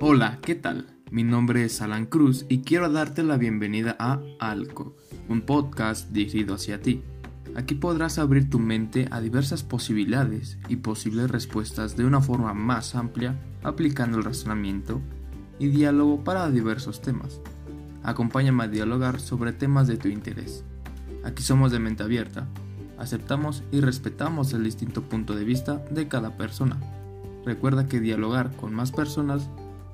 Hola, ¿qué tal? Mi nombre es Alan Cruz y quiero darte la bienvenida a Alco, un podcast dirigido hacia ti. Aquí podrás abrir tu mente a diversas posibilidades y posibles respuestas de una forma más amplia, aplicando el razonamiento y diálogo para diversos temas. Acompáñame a dialogar sobre temas de tu interés. Aquí somos de mente abierta, aceptamos y respetamos el distinto punto de vista de cada persona. Recuerda que dialogar con más personas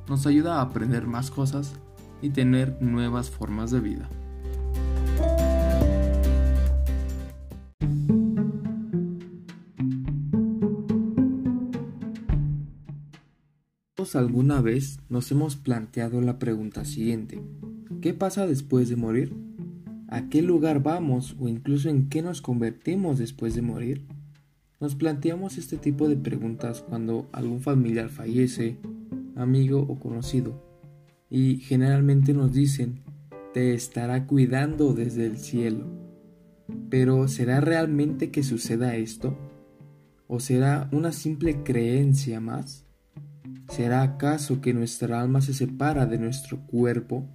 nos ayuda a aprender más cosas y tener nuevas formas de vida. ¿Alguna vez nos hemos planteado la pregunta siguiente? ¿Qué pasa después de morir? ¿A qué lugar vamos o incluso en qué nos convertimos después de morir? Nos planteamos este tipo de preguntas cuando algún familiar fallece amigo o conocido, y generalmente nos dicen, te estará cuidando desde el cielo. Pero ¿será realmente que suceda esto? ¿O será una simple creencia más? ¿Será acaso que nuestra alma se separa de nuestro cuerpo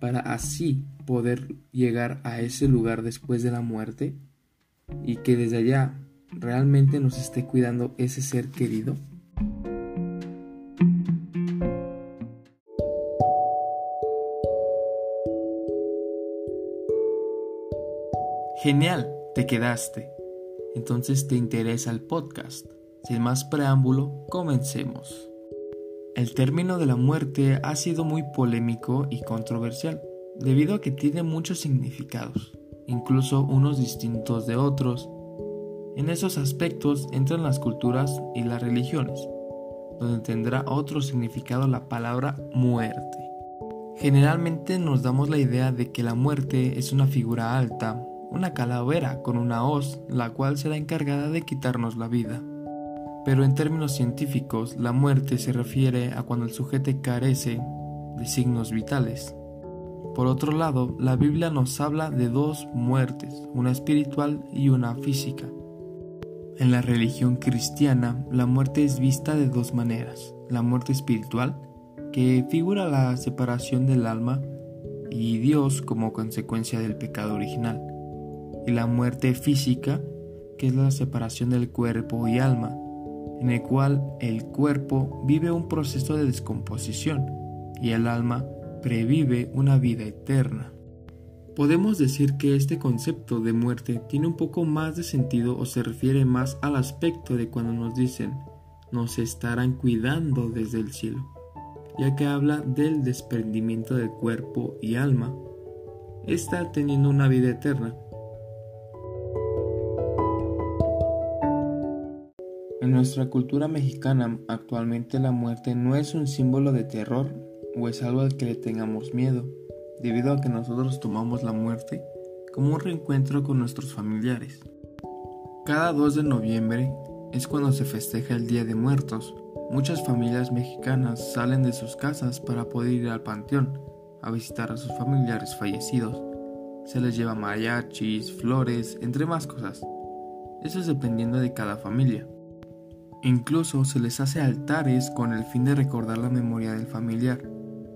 para así poder llegar a ese lugar después de la muerte? ¿Y que desde allá realmente nos esté cuidando ese ser querido? Genial, te quedaste. Entonces te interesa el podcast. Sin más preámbulo, comencemos. El término de la muerte ha sido muy polémico y controversial, debido a que tiene muchos significados, incluso unos distintos de otros. En esos aspectos entran las culturas y las religiones, donde tendrá otro significado la palabra muerte. Generalmente nos damos la idea de que la muerte es una figura alta, una calavera con una hoz, la cual será encargada de quitarnos la vida. Pero en términos científicos, la muerte se refiere a cuando el sujeto carece de signos vitales. Por otro lado, la Biblia nos habla de dos muertes, una espiritual y una física. En la religión cristiana, la muerte es vista de dos maneras. La muerte espiritual, que figura la separación del alma y Dios como consecuencia del pecado original y la muerte física, que es la separación del cuerpo y alma, en el cual el cuerpo vive un proceso de descomposición y el alma previve una vida eterna. Podemos decir que este concepto de muerte tiene un poco más de sentido o se refiere más al aspecto de cuando nos dicen nos estarán cuidando desde el cielo, ya que habla del desprendimiento del cuerpo y alma. Está teniendo una vida eterna, En nuestra cultura mexicana actualmente la muerte no es un símbolo de terror o es algo al que le tengamos miedo, debido a que nosotros tomamos la muerte como un reencuentro con nuestros familiares. Cada 2 de noviembre es cuando se festeja el Día de Muertos. Muchas familias mexicanas salen de sus casas para poder ir al panteón a visitar a sus familiares fallecidos. Se les lleva mariachis, flores, entre más cosas. Eso es dependiendo de cada familia. Incluso se les hace altares con el fin de recordar la memoria del familiar.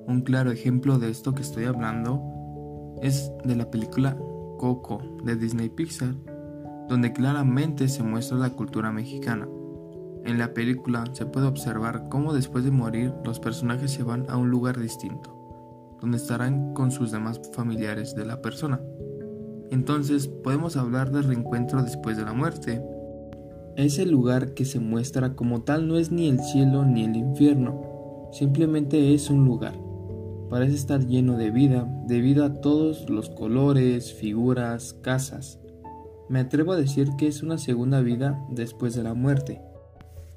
Un claro ejemplo de esto que estoy hablando es de la película Coco de Disney Pixar, donde claramente se muestra la cultura mexicana. En la película se puede observar cómo después de morir los personajes se van a un lugar distinto, donde estarán con sus demás familiares de la persona. Entonces podemos hablar del reencuentro después de la muerte, ese lugar que se muestra como tal no es ni el cielo ni el infierno, simplemente es un lugar. Parece estar lleno de vida debido a todos los colores, figuras, casas. Me atrevo a decir que es una segunda vida después de la muerte,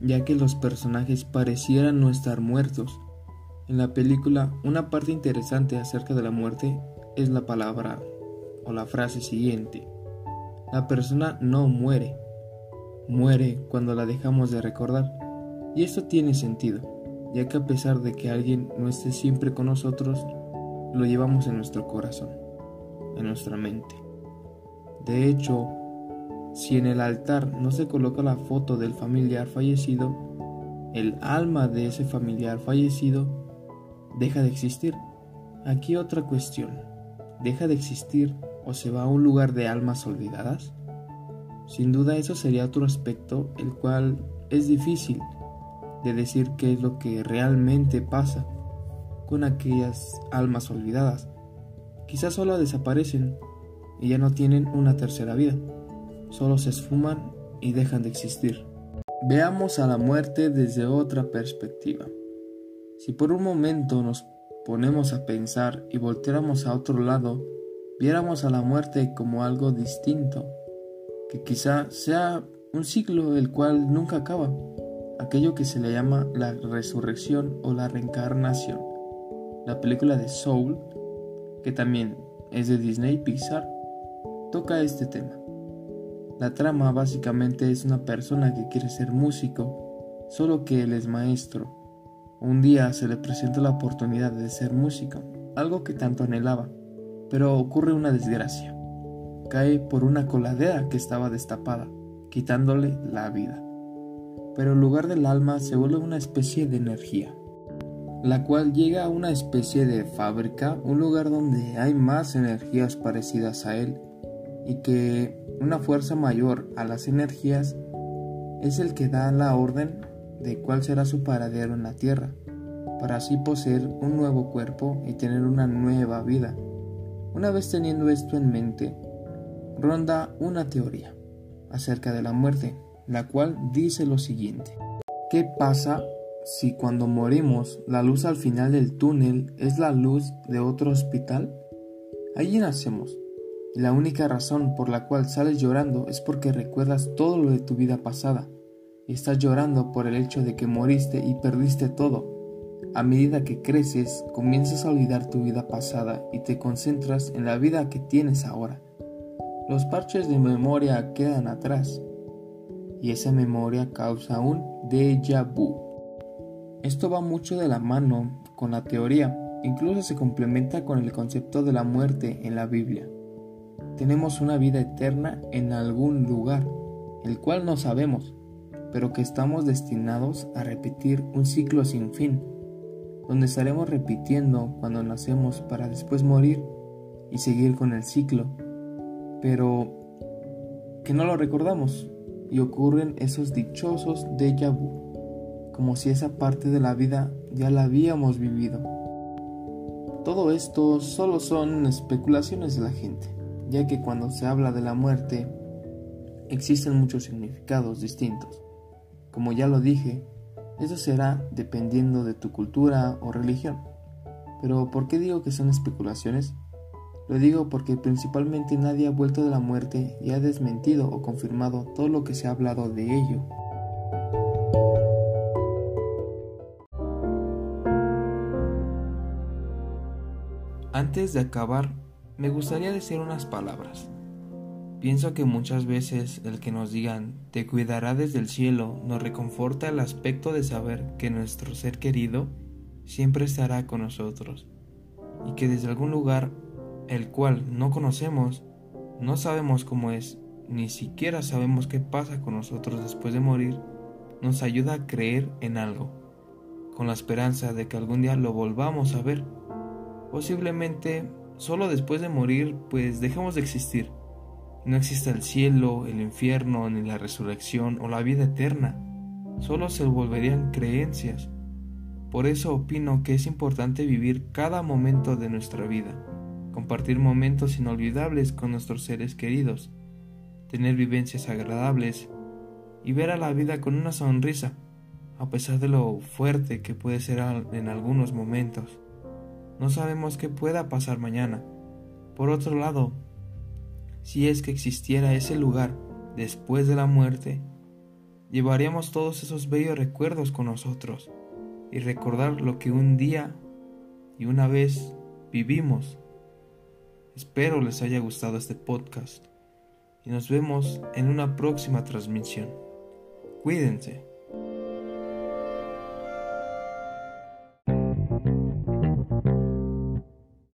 ya que los personajes parecieran no estar muertos. En la película, una parte interesante acerca de la muerte es la palabra o la frase siguiente. La persona no muere, muere cuando la dejamos de recordar. Y esto tiene sentido, ya que a pesar de que alguien no esté siempre con nosotros, lo llevamos en nuestro corazón, en nuestra mente. De hecho, si en el altar no se coloca la foto del familiar fallecido, el alma de ese familiar fallecido deja de existir. Aquí otra cuestión. ¿Deja de existir o se va a un lugar de almas olvidadas? Sin duda eso sería otro aspecto el cual es difícil de decir qué es lo que realmente pasa con aquellas almas olvidadas. Quizás solo desaparecen y ya no tienen una tercera vida, solo se esfuman y dejan de existir. Veamos a la muerte desde otra perspectiva. Si por un momento nos ponemos a pensar y volteáramos a otro lado, viéramos a la muerte como algo distinto, que quizá sea un ciclo el cual nunca acaba, aquello que se le llama la resurrección o la reencarnación. La película de Soul, que también es de Disney Pixar, toca este tema. La trama básicamente es una persona que quiere ser músico, solo que él es maestro. Un día se le presenta la oportunidad de ser músico, algo que tanto anhelaba, pero ocurre una desgracia. Cae por una coladera que estaba destapada, quitándole la vida. Pero el lugar del alma se vuelve una especie de energía, la cual llega a una especie de fábrica, un lugar donde hay más energías parecidas a él, y que una fuerza mayor a las energías es el que da la orden de cuál será su paradero en la tierra, para así poseer un nuevo cuerpo y tener una nueva vida. Una vez teniendo esto en mente, ronda una teoría acerca de la muerte, la cual dice lo siguiente. ¿Qué pasa si cuando morimos la luz al final del túnel es la luz de otro hospital? Allí nacemos, y la única razón por la cual sales llorando es porque recuerdas todo lo de tu vida pasada, y estás llorando por el hecho de que moriste y perdiste todo. A medida que creces, comienzas a olvidar tu vida pasada y te concentras en la vida que tienes ahora. Los parches de memoria quedan atrás y esa memoria causa un déjà vu. Esto va mucho de la mano con la teoría, incluso se complementa con el concepto de la muerte en la Biblia. Tenemos una vida eterna en algún lugar, el cual no sabemos, pero que estamos destinados a repetir un ciclo sin fin, donde estaremos repitiendo cuando nacemos para después morir y seguir con el ciclo pero que no lo recordamos y ocurren esos dichosos déjà vu, como si esa parte de la vida ya la habíamos vivido. Todo esto solo son especulaciones de la gente, ya que cuando se habla de la muerte existen muchos significados distintos. Como ya lo dije, eso será dependiendo de tu cultura o religión. Pero ¿por qué digo que son especulaciones? Lo digo porque principalmente nadie ha vuelto de la muerte y ha desmentido o confirmado todo lo que se ha hablado de ello. Antes de acabar, me gustaría decir unas palabras. Pienso que muchas veces el que nos digan te cuidará desde el cielo nos reconforta el aspecto de saber que nuestro ser querido siempre estará con nosotros y que desde algún lugar el cual no conocemos, no sabemos cómo es, ni siquiera sabemos qué pasa con nosotros después de morir, nos ayuda a creer en algo, con la esperanza de que algún día lo volvamos a ver. Posiblemente solo después de morir pues dejemos de existir. No existe el cielo, el infierno, ni la resurrección o la vida eterna. Solo se volverían creencias. Por eso opino que es importante vivir cada momento de nuestra vida compartir momentos inolvidables con nuestros seres queridos, tener vivencias agradables y ver a la vida con una sonrisa, a pesar de lo fuerte que puede ser en algunos momentos. No sabemos qué pueda pasar mañana. Por otro lado, si es que existiera ese lugar después de la muerte, llevaríamos todos esos bellos recuerdos con nosotros y recordar lo que un día y una vez vivimos Espero les haya gustado este podcast y nos vemos en una próxima transmisión. Cuídense.